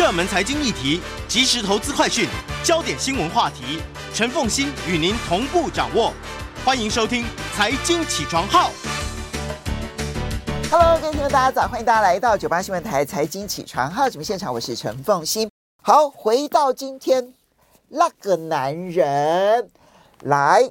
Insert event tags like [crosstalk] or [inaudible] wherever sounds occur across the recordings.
热门财经议题、即时投资快讯、焦点新闻话题，陈凤欣与您同步掌握。欢迎收听《财经起床号》。Hello，各位听众大家早，欢迎大家来到九八新闻台《财经起床号》节目现场，我是陈凤欣。好，回到今天，那个男人来。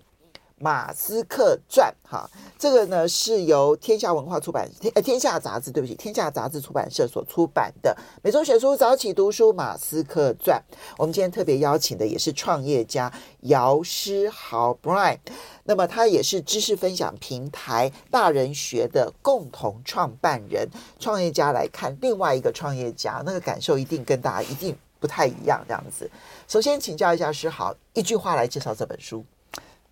马斯克传，哈，这个呢是由天下文化出版天呃天下杂志，对不起，天下杂志出版社所出版的每周选书早起读书马斯克传。我们今天特别邀请的也是创业家姚诗豪 Brian，那么他也是知识分享平台大人学的共同创办人。创业家来看另外一个创业家，那个感受一定跟大家一定不太一样。这样子，首先请教一下诗豪，一句话来介绍这本书。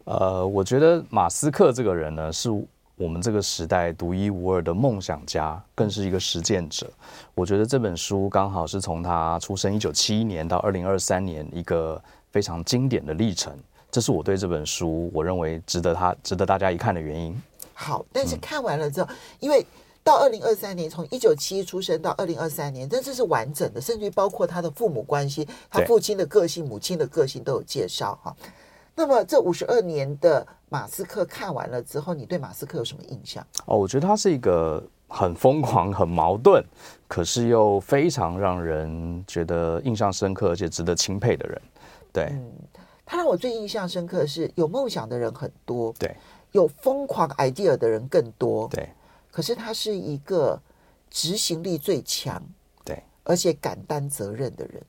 呃，我觉得马斯克这个人呢，是我们这个时代独一无二的梦想家，更是一个实践者。我觉得这本书刚好是从他出生一九七一年到二零二三年一个非常经典的历程，这是我对这本书我认为值得他值得大家一看的原因。好，但是看完了之后，嗯、因为到二零二三年，从一九七一出生到二零二三年，但这是完整的，甚至于包括他的父母关系，他父亲的个性、母亲的个性都有介绍哈。那么这五十二年的马斯克看完了之后，你对马斯克有什么印象？哦，我觉得他是一个很疯狂、很矛盾，可是又非常让人觉得印象深刻而且值得钦佩的人。对，嗯，他让我最印象深刻的是有梦想的人很多，对，有疯狂 idea 的人更多，对。可是他是一个执行力最强，对，而且敢担责任的人。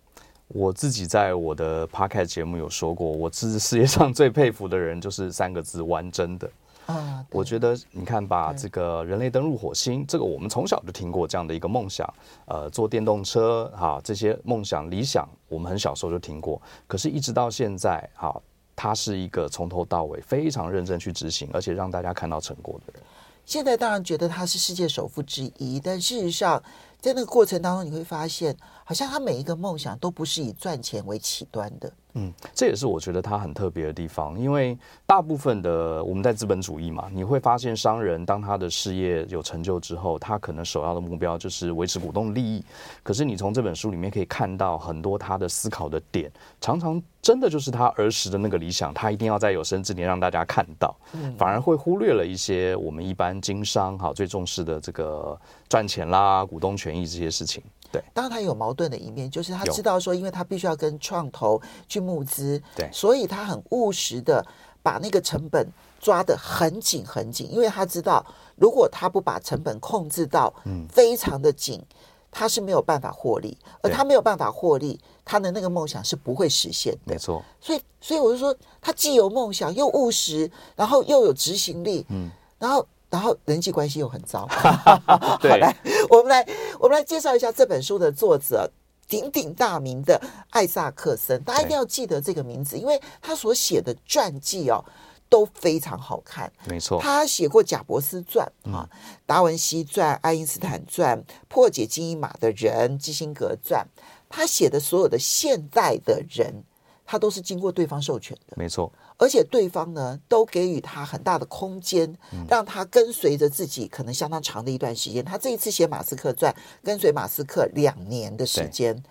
我自己在我的 podcast 节目有说过，我是世界上最佩服的人，就是三个字：玩真的。啊，我觉得你看，把这个人类登陆火星，这个我们从小就听过这样的一个梦想。呃，坐电动车，哈，这些梦想理想，我们很小时候就听过。可是，一直到现在，哈，他是一个从头到尾非常认真去执行，而且让大家看到成果的人。现在当然觉得他是世界首富之一，但事实上，在那个过程当中，你会发现，好像他每一个梦想都不是以赚钱为起端的。嗯，这也是我觉得他很特别的地方，因为大部分的我们在资本主义嘛，你会发现商人当他的事业有成就之后，他可能首要的目标就是维持股东的利益。可是你从这本书里面可以看到很多他的思考的点，常常真的就是他儿时的那个理想，他一定要在有生之年让大家看到，反而会忽略了一些我们一般经商哈最重视的这个赚钱啦、股东权益这些事情。对，当然他有矛盾的一面，就是他知道说，因为他必须要跟创投去募资，对，所以他很务实的把那个成本抓得很紧很紧，因为他知道，如果他不把成本控制到非常的紧，嗯、他是没有办法获利，而他没有办法获利，他的那个梦想是不会实现的。没错，所以，所以我就说，他既有梦想，又务实，然后又有执行力，嗯，然后。然后人际关系又很糟。[laughs] 对，好，来，我们来，我们来介绍一下这本书的作者，鼎鼎大名的艾萨克森。大家一定要记得这个名字，因为他所写的传记哦都非常好看。没错，他写过贾伯斯传啊、达文西传、爱因斯坦传、破解金银码的人、基辛格传。他写的所有的现代的人，他都是经过对方授权的。没错。而且对方呢，都给予他很大的空间，让他跟随着自己可能相当长的一段时间。他这一次写《马斯克传》，跟随马斯克两年的时间，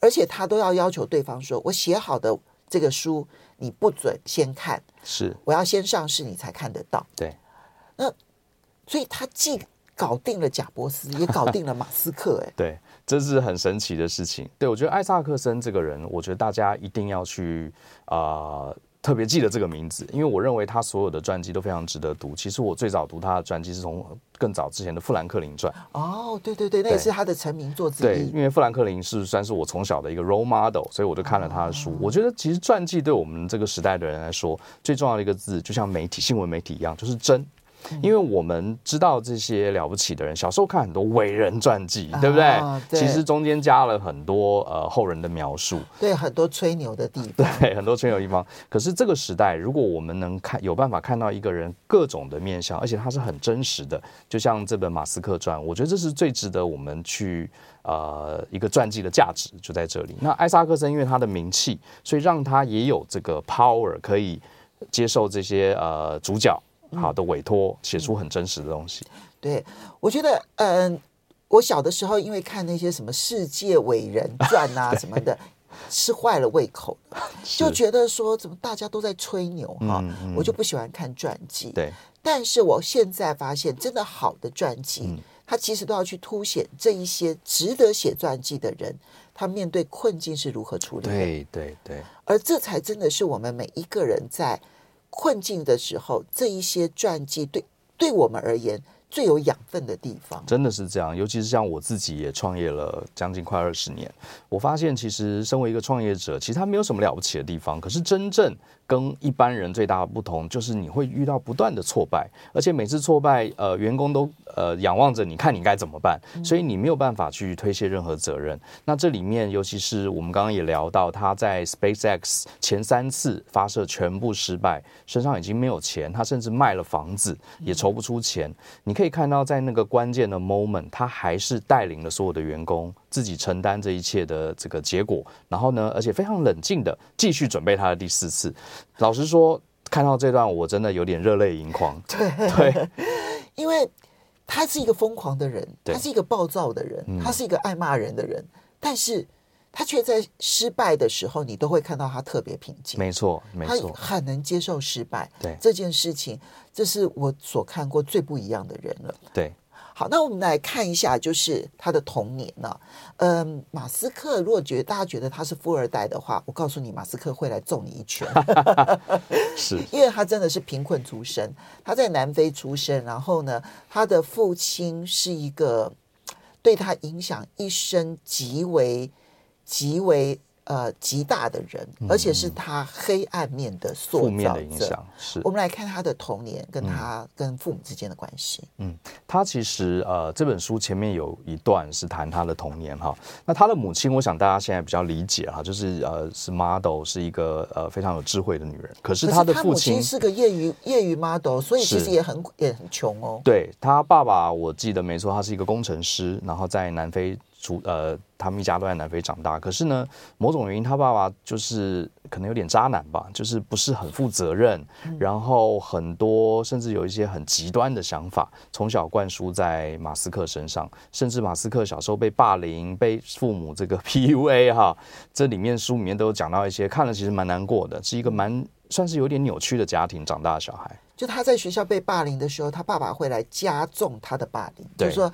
而且他都要要求对方说：“我写好的这个书，你不准先看，是我要先上市，你才看得到。”对，那所以他既搞定了贾伯斯，[laughs] 也搞定了马斯克。哎，对，这是很神奇的事情。对，我觉得艾萨克森这个人，我觉得大家一定要去啊。呃特别记得这个名字，因为我认为他所有的传记都非常值得读。其实我最早读他的传记是从更早之前的《富兰克林传》。哦，对对对，那也是他的成名作之一。对，因为富兰克林是算是我从小的一个 role model，所以我就看了他的书。哦、我觉得其实传记对我们这个时代的人来说，最重要的一个字，就像媒体、新闻媒体一样，就是真。因为我们知道这些了不起的人，小时候看很多伟人传记，对不对？其实中间加了很多呃后人的描述，对，很多吹牛的地方，[laughs] 对，很多吹牛的地方。可是这个时代，如果我们能看有办法看到一个人各种的面相，而且他是很真实的，就像这本马斯克传，我觉得这是最值得我们去呃一个传记的价值就在这里。那艾萨克森因为他的名气，所以让他也有这个 power 可以接受这些呃主角。好的委托，写出很真实的东西。对，我觉得，嗯，我小的时候，因为看那些什么世界伟人传啊 [laughs] 什么的，吃坏了胃口，[laughs] 就觉得说怎么大家都在吹牛哈，我就不喜欢看传记。对，但是我现在发现，真的好的传记，他、嗯、其实都要去凸显这一些值得写传记的人，他面对困境是如何处理的。对对对，而这才真的是我们每一个人在困境的时候，这一些传记对对我们而言。最有养分的地方，真的是这样。尤其是像我自己也创业了将近快二十年，我发现其实身为一个创业者，其实他没有什么了不起的地方。可是真正跟一般人最大的不同，就是你会遇到不断的挫败，而且每次挫败，呃，员工都呃仰望着你看你该怎么办，所以你没有办法去推卸任何责任。那这里面，尤其是我们刚刚也聊到，他在 SpaceX 前三次发射全部失败，身上已经没有钱，他甚至卖了房子也筹不出钱。你可以看到，在那个关键的 moment，他还是带领了所有的员工自己承担这一切的这个结果，然后呢，而且非常冷静的继续准备他的第四次。老实说，看到这段我真的有点热泪盈眶。对 [laughs] 对，因为他是一个疯狂的人，他是一个暴躁的人，他是一个爱骂人的人，嗯、但是他却在失败的时候，你都会看到他特别平静。没错，没错，他很能接受失败。对这件事情，这是我所看过最不一样的人了。对。好，那我们来看一下，就是他的童年呢、啊。嗯，马斯克，如果觉得大家觉得他是富二代的话，我告诉你，马斯克会来揍你一拳。[laughs] 是，因为他真的是贫困出身，他在南非出生，然后呢，他的父亲是一个对他影响一生极为极为。呃，极大的人，而且是他黑暗面的塑造者。负面的影响是。我们来看他的童年跟他跟父母之间的关系。嗯，他其实呃，这本书前面有一段是谈他的童年哈。那他的母亲，我想大家现在比较理解哈，就是呃，是 model，是一个呃非常有智慧的女人。可是他的父亲是个业余业余 model，所以其实也很也很穷哦。对，他爸爸，我记得没错，他是一个工程师，然后在南非。出呃，他们一家都在南非长大，可是呢，某种原因，他爸爸就是可能有点渣男吧，就是不是很负责任，嗯、然后很多甚至有一些很极端的想法，从小灌输在马斯克身上，甚至马斯克小时候被霸凌，被父母这个 [laughs] PUA 哈，这里面书里面都有讲到一些，看了其实蛮难过的，是一个蛮算是有点扭曲的家庭长大的小孩。就他在学校被霸凌的时候，他爸爸会来加重他的霸凌，就是说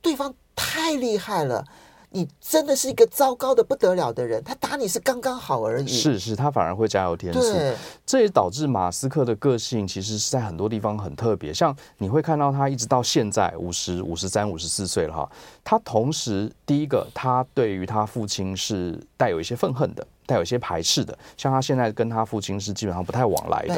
对方。太厉害了！你真的是一个糟糕的不得了的人。他打你是刚刚好而已。是是，他反而会加油添醋。对这也导致马斯克的个性其实是在很多地方很特别。像你会看到他一直到现在五十五十三五十四岁了哈，他同时第一个，他对于他父亲是带有一些愤恨的。带有一些排斥的，像他现在跟他父亲是基本上不太往来的，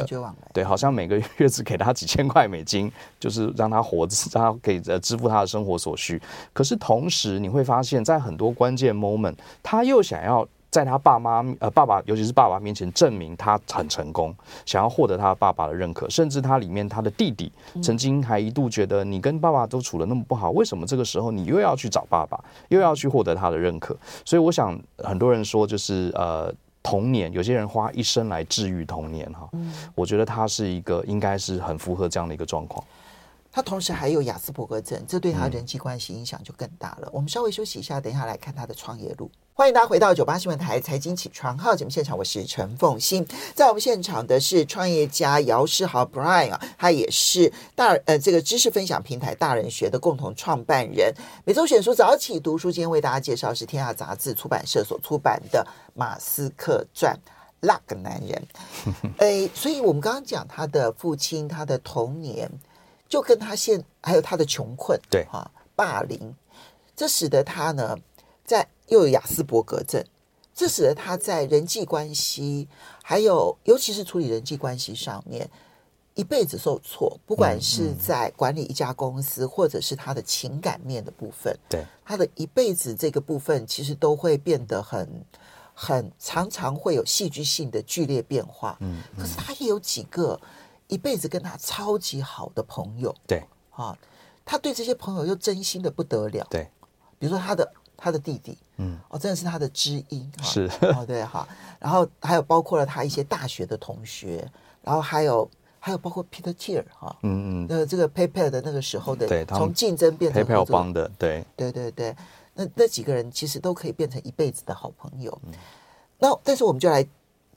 对，好像每个月只给他几千块美金，就是让他活着，让他给呃支付他的生活所需。可是同时你会发现在很多关键 moment，他又想要。在他爸妈呃爸爸，尤其是爸爸面前证明他很成功，想要获得他爸爸的认可，甚至他里面他的弟弟曾经还一度觉得你跟爸爸都处的那么不好，为什么这个时候你又要去找爸爸，又要去获得他的认可？所以我想很多人说就是呃童年，有些人花一生来治愈童年哈，我觉得他是一个应该是很符合这样的一个状况。他同时还有亚斯伯格症，这对他人际关系影响就更大了。我们稍微休息一下，等一下来看他的创业路。欢迎大家回到九八新闻台财经起床号节目现场，我是陈凤欣。在我们现场的是创业家姚世豪 Brian 啊，他也是大呃这个知识分享平台大人学的共同创办人。每周选书早起读书，今天为大家介绍是天下杂志出版社所出版的《马斯克传》，那个男人。哎，所以我们刚刚讲他的父亲，他的童年。就跟他现还有他的穷困，对。哈、啊、霸凌，这使得他呢在又有雅斯伯格症，这使得他在人际关系还有尤其是处理人际关系上面一辈子受挫，不管是在管理一家公司，或者是他的情感面的部分，对。他的一辈子这个部分其实都会变得很很常常会有戏剧性的剧烈变化，嗯，可是他也有几个。一辈子跟他超级好的朋友，对。啊，他对这些朋友又真心的不得了，对，比如说他的他的弟弟，嗯，哦，真的是他的知音，是。[laughs] 哦，对哈，然后还有包括了他一些大学的同学，然后还有还有包括 Peter Thiel 哈，嗯嗯，那这个 PayPal 的那个时候的，对，从竞争变成 PayPal 帮的，对，对对对，那那几个人其实都可以变成一辈子的好朋友。嗯、那但是我们就来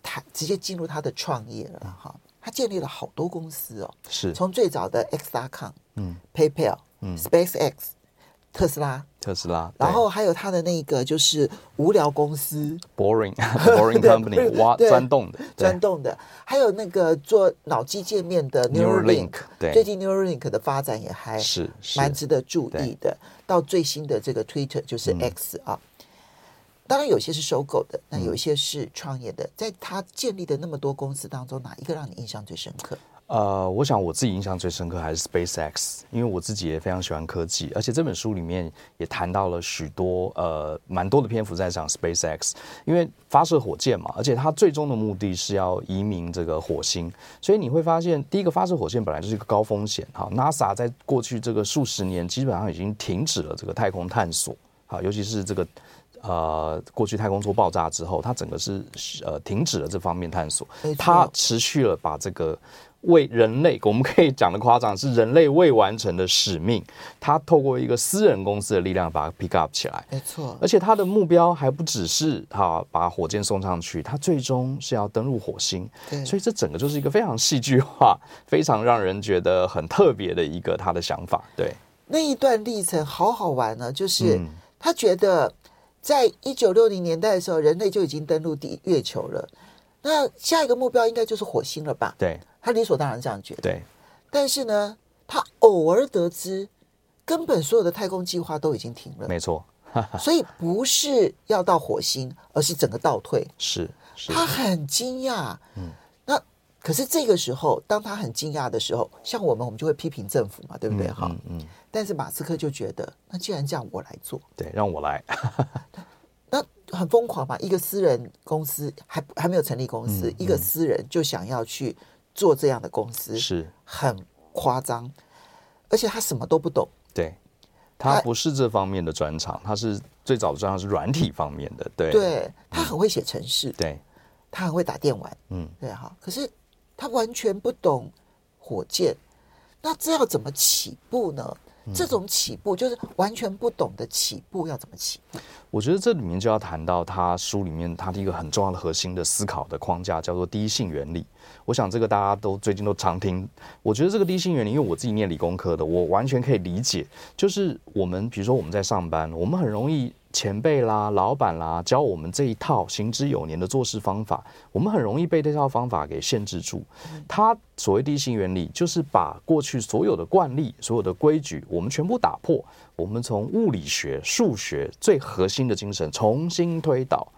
谈，直接进入他的创业了哈。他建立了好多公司哦，是。从最早的 X.com，嗯，PayPal，嗯，SpaceX，特斯拉。特斯拉，然后还有他的那个就是无聊公司，Boring [laughs] Boring Company，挖钻洞的，钻洞的，还有那个做脑机界面的 Neuralink，对，最近 Neuralink 的发展也还是蛮值得注意的。到最新的这个 Twitter 就是 X 啊，当然有些是收购的，那有一些是创业的。在他建立的那么多公司当中，哪一个让你印象最深刻？呃，我想我自己印象最深刻还是 SpaceX，因为我自己也非常喜欢科技，而且这本书里面也谈到了许多呃蛮多的篇幅在讲 SpaceX，因为发射火箭嘛，而且它最终的目的是要移民这个火星，所以你会发现第一个发射火箭本来就是一个高风险哈，NASA 在过去这个数十年基本上已经停止了这个太空探索，好，尤其是这个呃过去太空梭爆炸之后，它整个是呃停止了这方面探索，它持续了把这个。为人类，我们可以讲的夸张是人类未完成的使命，他透过一个私人公司的力量把它 pick up 起来，没错。而且他的目标还不只是哈把火箭送上去，他最终是要登陆火星。对，所以这整个就是一个非常戏剧化、非常让人觉得很特别的一个他的想法。对，那一段历程好好玩呢，就是他觉得在一九六零年代的时候，人类就已经登陆地月球了，那下一个目标应该就是火星了吧？对。他理所当然这样觉得，对。但是呢，他偶尔得知，根本所有的太空计划都已经停了。没错，[laughs] 所以不是要到火星，而是整个倒退。是，是他很惊讶。嗯。那可是这个时候，当他很惊讶的时候，像我们，我们就会批评政府嘛，对不对？哈、嗯，嗯。嗯，但是马斯克就觉得，那既然这样，我来做。对，让我来。[laughs] 那很疯狂嘛，一个私人公司还还没有成立公司，一个私人就想要去。做这样的公司是很夸张，而且他什么都不懂。对，他不是这方面的专长，他是最早的专长是软体方面的。对，对他很会写程式，对，他很会打电玩，嗯，对哈。可是他完全不懂火箭，那这要怎么起步呢？这种起步就是完全不懂得起步要怎么起步。我觉得这里面就要谈到他书里面他的一个很重要的核心的思考的框架，叫做第一性原理。我想这个大家都最近都常听。我觉得这个第一性原理，因为我自己念理工科的，我完全可以理解。就是我们比如说我们在上班，我们很容易前辈啦、老板啦教我们这一套行之有年的做事方法，我们很容易被这套方法给限制住。它所谓第一性原理，就是把过去所有的惯例、所有的规矩，我们全部打破。我们从物理学、数学最核心的精神重新推导，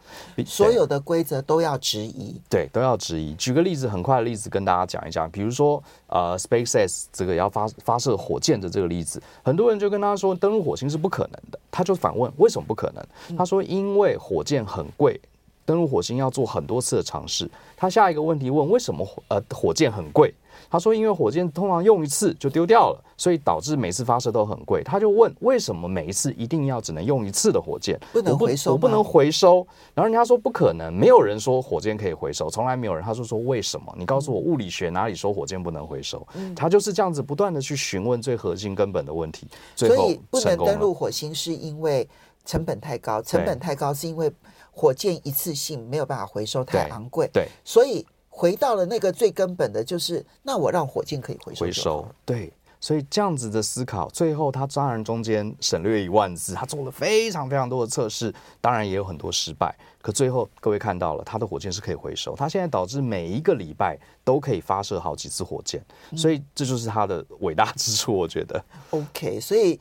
所有的规则都要质疑，对，都要质疑。举个例子，很快的例子跟大家讲一讲，比如说，呃，SpaceX 这个要发发射火箭的这个例子，很多人就跟他说，登陆火星是不可能的，他就反问为什么不可能？他说因为火箭很贵，登陆火星要做很多次的尝试。他下一个问题问为什么呃火箭很贵？他说：“因为火箭通常用一次就丢掉了，所以导致每次发射都很贵。”他就问：“为什么每一次一定要只能用一次的火箭？不能回收？我不，我不能回收？”然后人家说：“不可能，没有人说火箭可以回收，从来没有人。”他说：“说为什么？你告诉我物理学哪里说火箭不能回收？”嗯、他就是这样子不断的去询问最核心根本的问题。最后所以不能登陆火星是因为成本太高，成本太高是因为火箭一次性没有办法回收，太昂贵。对，所以。回到了那个最根本的，就是那我让火箭可以回收。回收，对，所以这样子的思考，最后他当然中间省略一万字，他做了非常非常多的测试，当然也有很多失败，可最后各位看到了，他的火箭是可以回收，他现在导致每一个礼拜都可以发射好几次火箭，所以这就是他的伟大之处，我觉得。OK，所以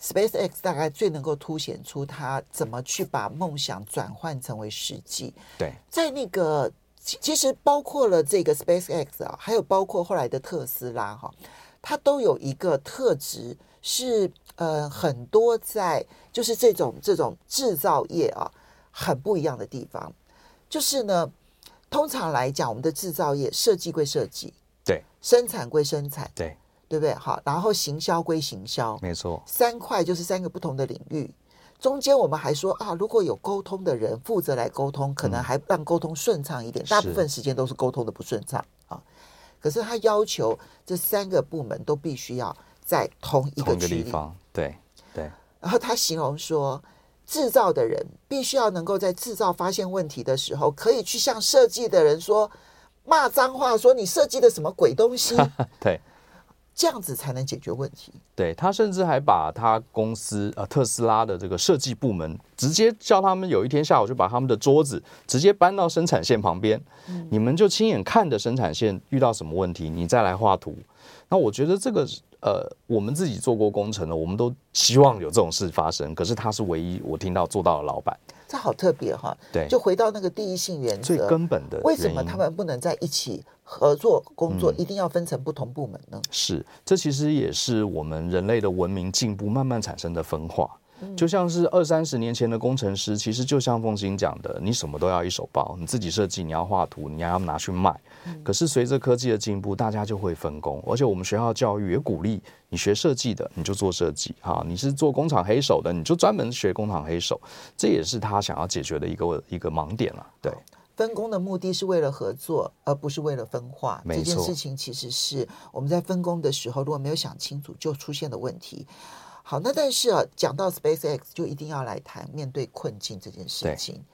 SpaceX 大概最能够凸显出它怎么去把梦想转换成为实际。对，在那个。其实包括了这个 SpaceX 啊，还有包括后来的特斯拉哈，它都有一个特质是呃很多在就是这种这种制造业啊很不一样的地方，就是呢，通常来讲我们的制造业设计归设计，对，生产归生产，对，对不对？好，然后行销归行销，没错，三块就是三个不同的领域。中间我们还说啊，如果有沟通的人负责来沟通，可能还让沟通顺畅一点。大部分时间都是沟通的不顺畅啊。可是他要求这三个部门都必须要在同一个区域。地方，对对。然后他形容说，制造的人必须要能够在制造发现问题的时候，可以去向设计的人说骂脏话，说你设计的什么鬼东西。[laughs] 对。这样子才能解决问题。对，他甚至还把他公司呃特斯拉的这个设计部门，直接叫他们有一天下午就把他们的桌子直接搬到生产线旁边，嗯、你们就亲眼看着生产线遇到什么问题，你再来画图。那我觉得这个呃，我们自己做过工程的，我们都希望有这种事发生。可是他是唯一我听到做到的老板。这好特别哈，对，就回到那个第一性原则，最根本的，为什么他们不能在一起合作工作，一定要分成不同部门呢？嗯，是，这其实也是我们人类的文明进步慢慢产生的分化。就像是二三十年前的工程师，其实就像凤馨讲的，你什么都要一手包，你自己设计，你要画图，你要拿去卖。可是随着科技的进步，大家就会分工，而且我们学校教育也鼓励你学设计的，你就做设计哈，你是做工厂黑手的，你就专门学工厂黑手，这也是他想要解决的一个一个盲点了。对，分工的目的是为了合作，而不是为了分化。这件事情其实是我们在分工的时候，如果没有想清楚，就出现的问题。好，那但是啊，讲到 SpaceX，就一定要来谈面对困境这件事情。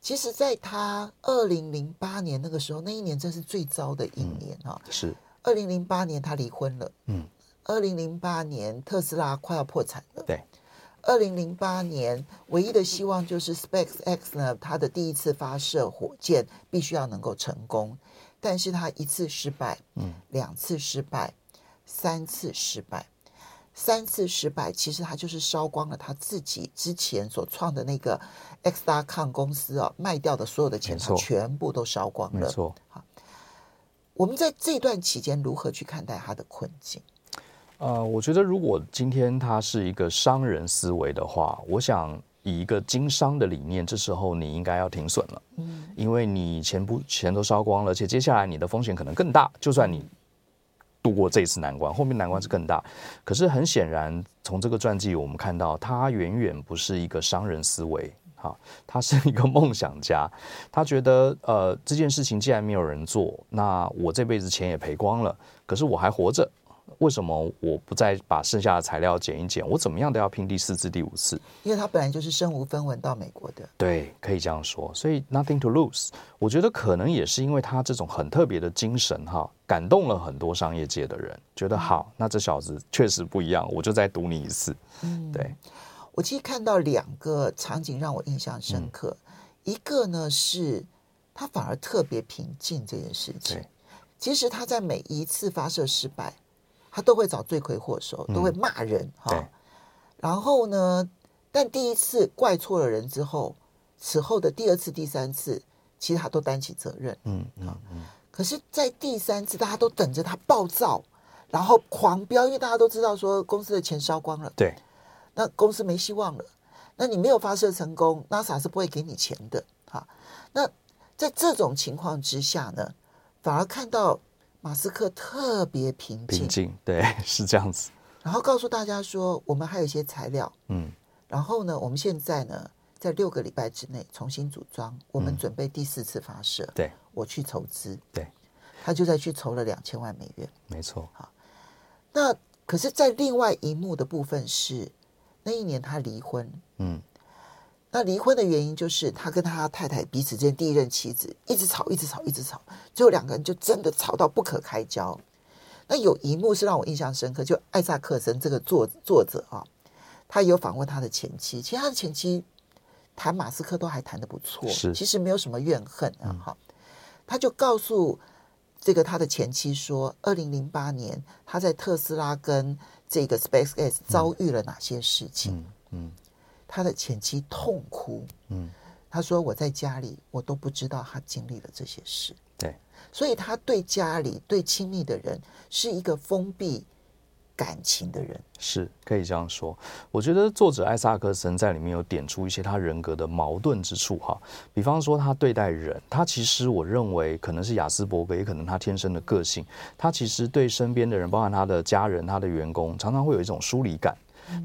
其实，在他二零零八年那个时候，那一年真是最糟的一年啊！嗯、是二零零八年他离婚了。嗯，二零零八年特斯拉快要破产了。对，二零零八年唯一的希望就是 SpaceX 呢，它的第一次发射火箭必须要能够成功，但是它一次失败，嗯，两次失败，三次失败。三次失败，其实他就是烧光了他自己之前所创的那个 X 大抗公司啊，卖掉的所有的钱，他全部都烧光了。没错。好，我们在这段期间如何去看待他的困境？呃，我觉得如果今天他是一个商人思维的话，我想以一个经商的理念，这时候你应该要停损了。嗯，因为你钱不钱都烧光了，而且接下来你的风险可能更大。就算你度过这一次难关，后面难关是更大。可是很显然，从这个传记我们看到，他远远不是一个商人思维，哈，他是一个梦想家。他觉得，呃，这件事情既然没有人做，那我这辈子钱也赔光了，可是我还活着。为什么我不再把剩下的材料剪一剪？我怎么样都要拼第四次、第五次。因为他本来就是身无分文到美国的。对，可以这样说。所以 nothing to lose。我觉得可能也是因为他这种很特别的精神，哈，感动了很多商业界的人，觉得好，那这小子确实不一样，我就再赌你一次。嗯，对。我其实看到两个场景让我印象深刻，嗯、一个呢是他反而特别平静这件事情。其实他在每一次发射失败。他都会找罪魁祸首，都会骂人哈、嗯哦。然后呢，但第一次怪错了人之后，此后的第二次、第三次，其实他都担起责任。嗯嗯嗯。可是，在第三次，大家都等着他暴躁，然后狂飙，因为大家都知道说公司的钱烧光了。对。那公司没希望了。那你没有发射成功，NASA 是不会给你钱的。哈。那在这种情况之下呢，反而看到。马斯克特别平静，平静，对，[laughs] 是这样子。然后告诉大家说，我们还有一些材料，嗯，然后呢，我们现在呢，在六个礼拜之内重新组装，我们准备第四次发射。对，我去筹资，对，他就在去筹了两千万美元，没错。好，那可是，在另外一幕的部分是，那一年他离婚，嗯。那离婚的原因就是他跟他太太彼此之间第一任妻子一直吵，一直吵，一直吵，最后两个人就真的吵到不可开交。那有一幕是让我印象深刻，就艾萨克森这个作作者啊，他有访问他的前妻，其实他的前妻谈马斯克都还谈得不错，是其实没有什么怨恨啊。哈、嗯，他就告诉这个他的前妻说，二零零八年他在特斯拉跟这个 SpaceX 遭遇了哪些事情？嗯。嗯他的前妻痛哭，嗯，他说我在家里，我都不知道他经历了这些事，对，所以他对家里对亲密的人是一个封闭感情的人，是可以这样说。我觉得作者艾萨克森在里面有点出一些他人格的矛盾之处哈，比方说他对待人，他其实我认为可能是雅斯伯格，也可能他天生的个性，他其实对身边的人，包含他的家人、他的员工，常常会有一种疏离感。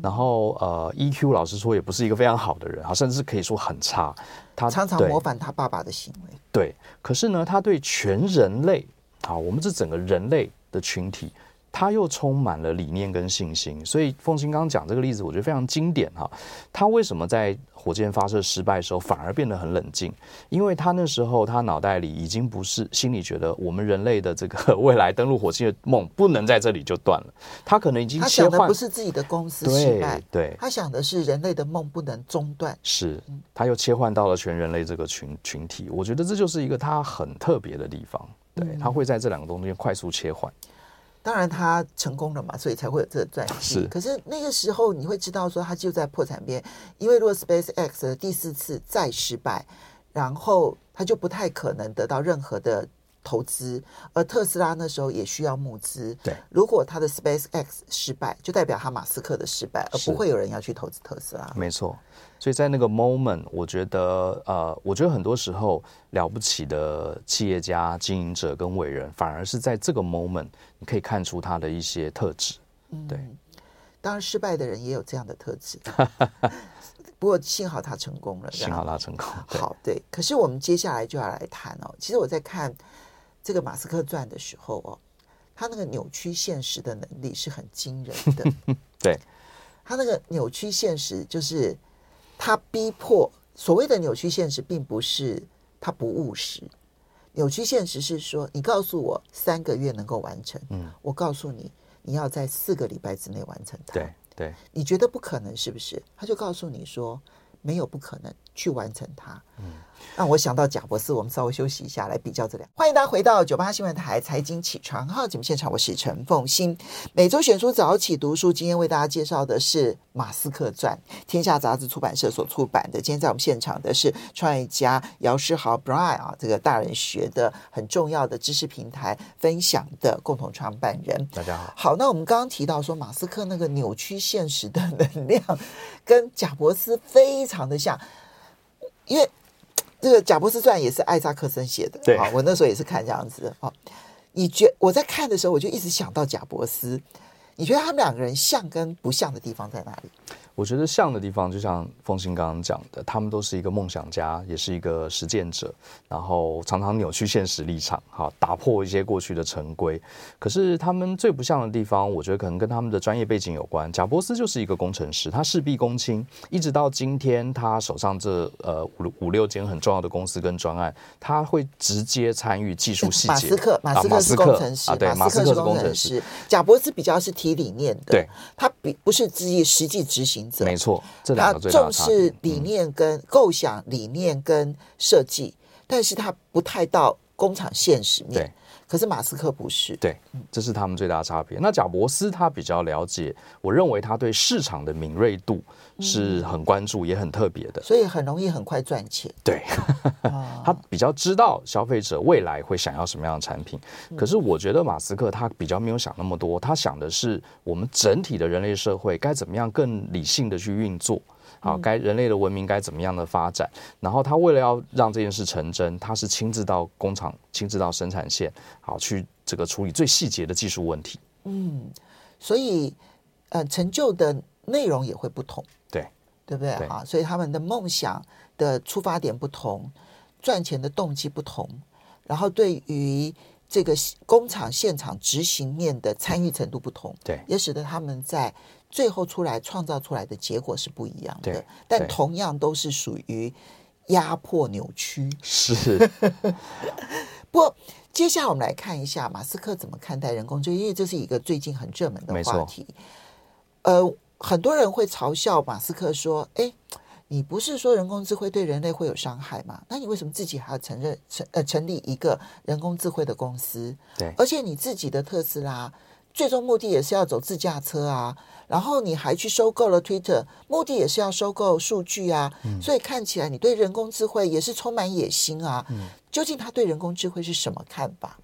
然后呃，EQ 老实说也不是一个非常好的人啊，甚至可以说很差。他常常模仿他爸爸的行为。对，可是呢，他对全人类啊，我们这整个人类的群体。他又充满了理念跟信心，所以凤青刚刚讲这个例子，我觉得非常经典哈。他为什么在火箭发射失败的时候反而变得很冷静？因为他那时候他脑袋里已经不是心里觉得我们人类的这个未来登陆火星的梦不能在这里就断了，他可能已经切换，他想的不是自己的公司失败，对，对，他想的是人类的梦不能中断。是，他又切换到了全人类这个群群体，我觉得这就是一个他很特别的地方，对，他会在这两个中间快速切换。当然他成功了嘛，所以才会有这个传记。是，可是那个时候你会知道说他就在破产边，因为如果 SpaceX 的第四次再失败，然后他就不太可能得到任何的投资，而特斯拉那时候也需要募资。对，如果他的 SpaceX 失败，就代表他马斯克的失败，而不会有人要去投资特斯拉。没错。所以在那个 moment，我觉得，呃，我觉得很多时候了不起的企业家、经营者跟伟人，反而是在这个 moment，你可以看出他的一些特质。对，嗯，当然失败的人也有这样的特质，[laughs] 不过幸好他成功了。幸好他成功。好，对。可是我们接下来就要来谈哦。其实我在看这个马斯克传的时候哦，他那个扭曲现实的能力是很惊人的。[laughs] 对，他那个扭曲现实就是。他逼迫所谓的扭曲现实，并不是他不务实。扭曲现实是说，你告诉我三个月能够完成，嗯，我告诉你，你要在四个礼拜之内完成它。对对，你觉得不可能是不是？他就告诉你说，没有不可能，去完成它。嗯。让我想到贾博士，我们稍微休息一下，来比较这两。欢迎大家回到九八新闻台财经起床号节目现场，我是陈凤欣。每周选书早起读书，今天为大家介绍的是《马斯克传》，天下杂志出版社所出版的。今天在我们现场的是创业家姚诗豪 Brian 啊，这个大人学的很重要的知识平台分享的共同创办人。大家好。好，那我们刚刚提到说，马斯克那个扭曲现实的能量，跟贾博斯非常的像，因为。这个贾伯斯传也是艾萨克森写的，对，我那时候也是看这样子啊。你觉我在看的时候，我就一直想到贾伯斯。你觉得他们两个人像跟不像的地方在哪里？我觉得像的地方，就像凤馨刚刚讲的，他们都是一个梦想家，也是一个实践者，然后常常扭曲现实立场，哈，打破一些过去的陈规。可是他们最不像的地方，我觉得可能跟他们的专业背景有关。贾伯斯就是一个工程师，他事必躬亲，一直到今天，他手上这呃五五六间很重要的公司跟专案，他会直接参与技术细节。马斯克，马斯克是工程师，啊、对，马斯克是工程师。贾伯斯比较是提理念的，对，他比不是自己实际执行。没错，他重视理念跟构想，理念跟设计，但是他不太到工厂现实面。对，可是马斯克不是。对，这是他们最大的差别。那贾伯斯他比较了解，我认为他对市场的敏锐度是很关注，也很特别的，所以很容易很快赚钱。对，[laughs] 他比较知道消费者未来会想要什么样的产品。可是我觉得马斯克他比较没有想那么多，他想的是我们整体的人类社会该怎么样更理性的去运作。好，该人类的文明该怎么样的发展？然后他为了要让这件事成真，他是亲自到工厂，亲自到生产线，好去这个处理最细节的技术问题。嗯，所以呃，成就的内容也会不同，对对不对？啊，所以他们的梦想的出发点不同，赚钱的动机不同，然后对于这个工厂现场执行面的参与程度不同，对，也使得他们在。最后出来创造出来的结果是不一样的，但同样都是属于压迫扭曲。是。[laughs] 不过，接下来我们来看一下马斯克怎么看待人工智能，因为这是一个最近很热门的话题。呃，很多人会嘲笑马斯克说：“哎，你不是说人工智慧对人类会有伤害吗？那你为什么自己还要承认成呃成立一个人工智慧的公司？对，而且你自己的特斯拉最终目的也是要走自驾车啊。”然后你还去收购了 Twitter，目的也是要收购数据啊，嗯、所以看起来你对人工智慧也是充满野心啊。嗯、究竟他对人工智慧是什么看法？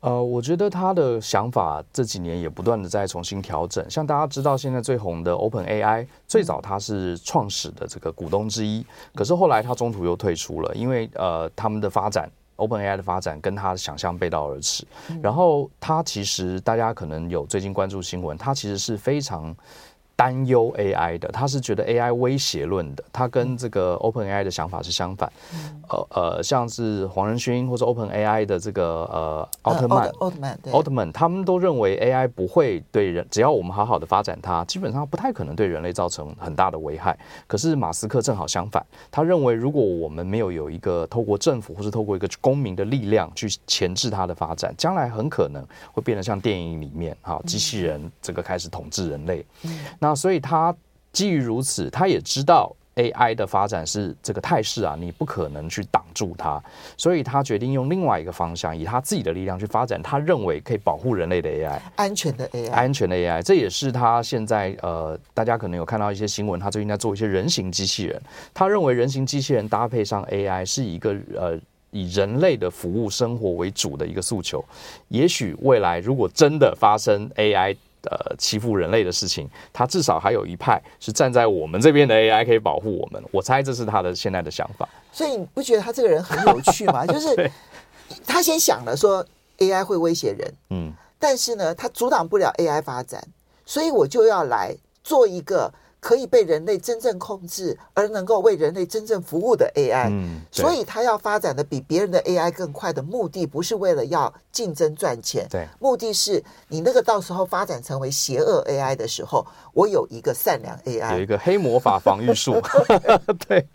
呃，我觉得他的想法这几年也不断的在重新调整。像大家知道现在最红的 OpenAI，最早他是创始的这个股东之一，可是后来他中途又退出了，因为呃他们的发展。OpenAI 的发展跟他的想象背道而驰，然后他其实大家可能有最近关注新闻，他其实是非常担忧 AI 的，他是觉得 AI 威胁论的，他跟这个 OpenAI 的想法是相反。嗯、呃呃，像是黄仁勋或者 OpenAI 的这个呃奥特曼，奥特曼，奥特曼，他们都认为 AI 不会对人，只要我们好好的发展它，基本上不太可能对人类造成很大的危害。可是马斯克正好相反，他认为如果我们没有有一个透过政府或是透过一个公民的力量去钳制它的发展，将来很可能会变得像电影里面哈，机器人这个开始统治人类。嗯、那所以他基于如此，他也知道 AI 的发展是这个态势啊，你不可能去挡住它，所以他决定用另外一个方向，以他自己的力量去发展，他认为可以保护人类的 AI，安全的 AI，安全的 AI，这也是他现在呃，大家可能有看到一些新闻，他最近在做一些人形机器人，他认为人形机器人搭配上 AI 是一个呃。以人类的服务生活为主的一个诉求，也许未来如果真的发生 AI 呃欺负人类的事情，他至少还有一派是站在我们这边的 AI 可以保护我们。我猜这是他的现在的想法。所以你不觉得他这个人很有趣吗？[laughs] 就是他先想了说 AI 会威胁人，嗯，但是呢，他阻挡不了 AI 发展，所以我就要来做一个。可以被人类真正控制，而能够为人类真正服务的 AI，嗯，所以它要发展的比别人的 AI 更快的目的，不是为了要竞争赚钱，对，目的是你那个到时候发展成为邪恶 AI 的时候，我有一个善良 AI，有一个黑魔法防御术，[laughs] [laughs] 对，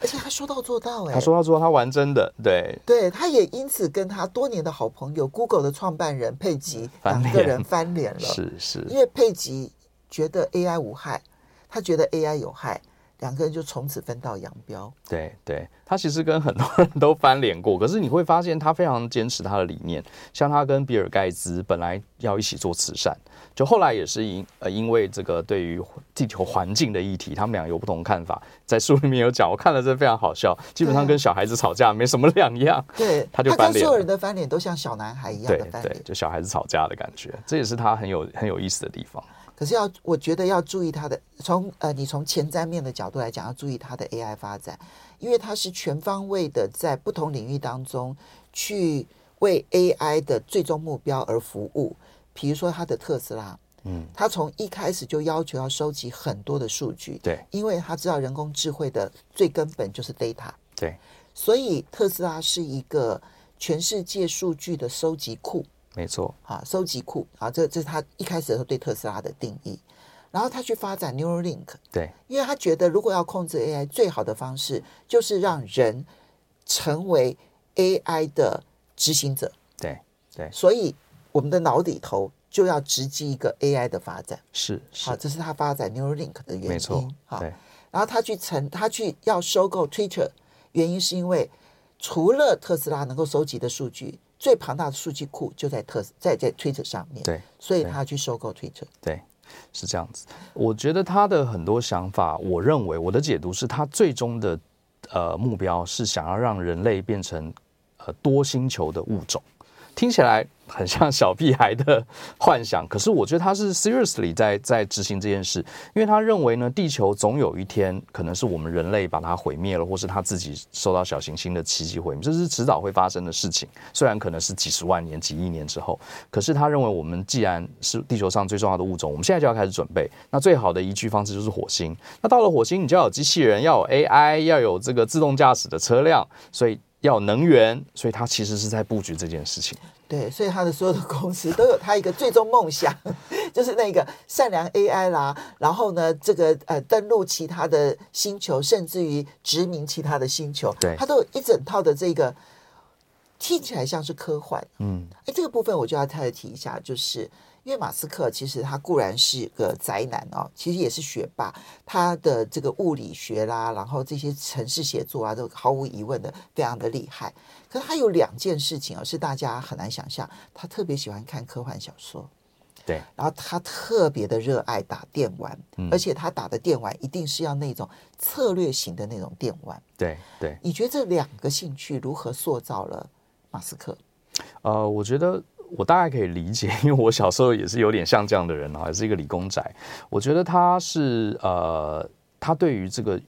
而且他说到做到，哎，他说到做到，他玩真的，对，对，他也因此跟他多年的好朋友 Google 的创办人佩吉两个人翻脸了，是是，因为佩吉。觉得 AI 无害，他觉得 AI 有害，两个人就从此分道扬镳。对对，他其实跟很多人都翻脸过，[laughs] 可是你会发现他非常坚持他的理念。像他跟比尔盖茨本来要一起做慈善，就后来也是因呃因为这个对于地球环境的议题，他们俩有不同看法。在书里面有讲，我看了真的非常好笑，基本上跟小孩子吵架没什么两样。对，他就翻脸。所有人的翻脸都像小男孩一样的翻脸，对对，就小孩子吵架的感觉，这也是他很有很有意思的地方。可是要，我觉得要注意它的，从呃，你从前瞻面的角度来讲，要注意它的 AI 发展，因为它是全方位的，在不同领域当中去为 AI 的最终目标而服务。比如说它的特斯拉，嗯，它从一开始就要求要收集很多的数据，对，因为它知道人工智慧的最根本就是 data，对，所以特斯拉是一个全世界数据的收集库。没错，啊，收集库啊，这这是他一开始的时候对特斯拉的定义，然后他去发展 Neuralink，对，因为他觉得如果要控制 AI，最好的方式就是让人成为 AI 的执行者，对对，所以我们的脑里头就要直击一个 AI 的发展，是是，好，这是他发展 Neuralink 的原因，没错，好，然后他去成，他去要收购 Twitter，原因是因为除了特斯拉能够收集的数据。最庞大的数据库就在特在在 Twitter 上面，对，所以他要去收购 Twitter，对，是这样子。我觉得他的很多想法，我认为我的解读是他最终的呃目标是想要让人类变成呃多星球的物种，听起来。很像小屁孩的幻想，可是我觉得他是 seriously 在在执行这件事，因为他认为呢，地球总有一天可能是我们人类把它毁灭了，或是他自己受到小行星的奇迹毁灭，这是迟早会发生的事情。虽然可能是几十万年、几亿年之后，可是他认为我们既然是地球上最重要的物种，我们现在就要开始准备。那最好的宜居方式就是火星。那到了火星，你就要有机器人，要有 AI，要有这个自动驾驶的车辆，所以要能源。所以他其实是在布局这件事情。对，所以他的所有的公司都有他一个最终梦想，[laughs] 就是那个善良 AI 啦。然后呢，这个呃登陆其他的星球，甚至于殖民其他的星球，对，他都有一整套的这个听起来像是科幻。嗯，哎，这个部分我就要特别提一下，就是。因为马斯克其实他固然是个宅男哦，其实也是学霸，他的这个物理学啦，然后这些城市写作啊，都毫无疑问的非常的厉害。可是他有两件事情啊，是大家很难想象，他特别喜欢看科幻小说，对，然后他特别的热爱打电玩，嗯，而且他打的电玩一定是要那种策略型的那种电玩，对对。你觉得这两个兴趣如何塑造了马斯克？呃，我觉得。我大概可以理解，因为我小时候也是有点像这样的人啊，也是一个理工宅。我觉得他是呃，他对于这个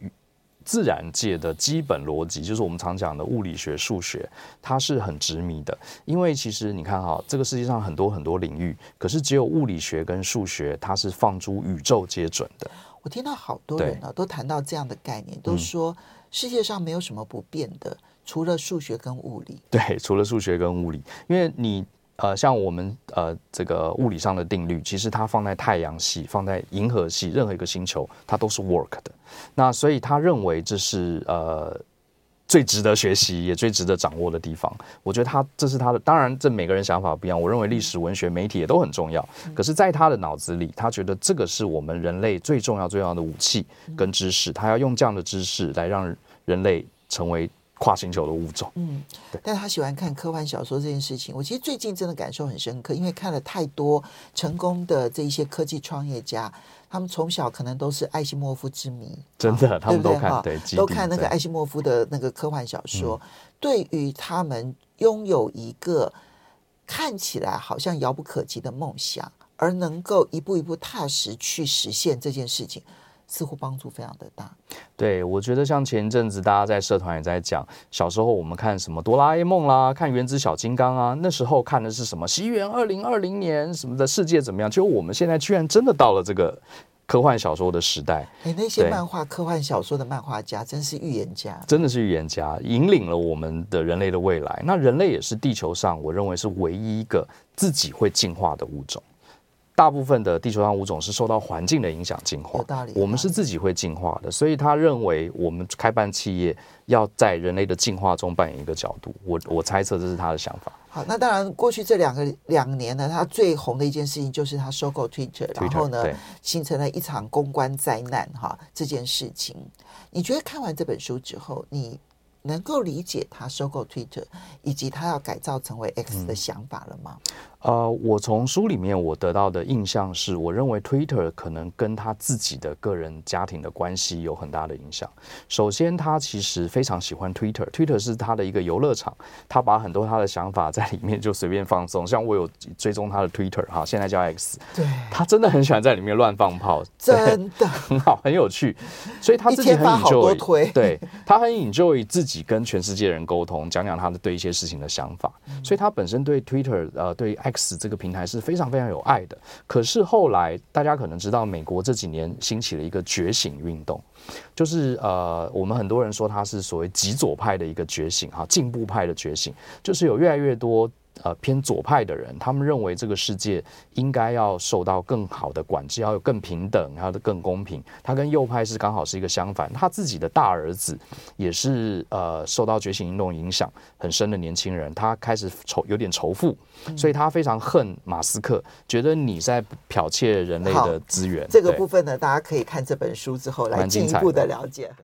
自然界的基本逻辑，就是我们常讲的物理学、数学，他是很执迷的。因为其实你看哈，这个世界上很多很多领域，可是只有物理学跟数学，它是放诸宇宙皆准的。我听到好多人呢，都谈到这样的概念，都说世界上没有什么不变的，嗯、除了数学跟物理。对，除了数学跟物理，因为你呃，像我们呃这个物理上的定律，其实它放在太阳系、放在银河系任何一个星球，它都是 work 的。那所以他认为这是呃。最值得学习也最值得掌握的地方，我觉得他这是他的。当然，这每个人想法不一样。我认为历史、文学、媒体也都很重要。可是，在他的脑子里，他觉得这个是我们人类最重要、最重要的武器跟知识。他要用这样的知识来让人类成为跨星球的物种。嗯，但他喜欢看科幻小说这件事情，我其实最近真的感受很深刻，因为看了太多成功的这一些科技创业家。他们从小可能都是艾西莫夫之迷，真的，他们都看，对，都看那个艾西莫夫的那个科幻小说。对于他们拥有一个看起来好像遥不可及的梦想，而能够一步一步踏实去实现这件事情。似乎帮助非常的大。对，我觉得像前一阵子大家在社团也在讲，小时候我们看什么哆啦 A 梦啦，看原子小金刚啊，那时候看的是什么？西元二零二零年什么的世界怎么样？就我们现在居然真的到了这个科幻小说的时代。哎，那些漫画科幻小说的漫画家真是预言家，真的是预言家，引领了我们的人类的未来。那人类也是地球上我认为是唯一一个自己会进化的物种。大部分的地球上物种是受到环境的影响进化，我们是自己会进化的，所以他认为我们开办企业要在人类的进化中扮演一个角度。我我猜测这是他的想法。好，那当然，过去这两个两年呢，他最红的一件事情就是他收购 Twitter，然后呢，形成了一场公关灾难哈。这件事情，你觉得看完这本书之后，你能够理解他收购 Twitter 以及他要改造成为 X 的想法了吗？嗯呃，我从书里面我得到的印象是，我认为 Twitter 可能跟他自己的个人家庭的关系有很大的影响。首先，他其实非常喜欢 Twitter，Twitter 是他的一个游乐场，他把很多他的想法在里面就随便放松。像我有追踪他的 Twitter 哈，现在叫 X，对，他真的很喜欢在里面乱放炮，真的很 [laughs] 好，很有趣。所以他自己很 enjoy，对，他很 enjoy 自己跟全世界人沟通，讲讲他的对一些事情的想法。所以他本身对 Twitter 呃对 X。这个平台是非常非常有爱的，可是后来大家可能知道，美国这几年兴起了一个觉醒运动，就是呃，我们很多人说它是所谓极左派的一个觉醒，哈，进步派的觉醒，就是有越来越多。呃，偏左派的人，他们认为这个世界应该要受到更好的管制，要有更平等，要更公平。他跟右派是刚好是一个相反。他自己的大儿子也是呃受到觉醒运动影响很深的年轻人，他开始仇有点仇富，所以他非常恨马斯克，觉得你在剽窃人类的资源。这个部分呢，大家可以看这本书之后来进一步的了解。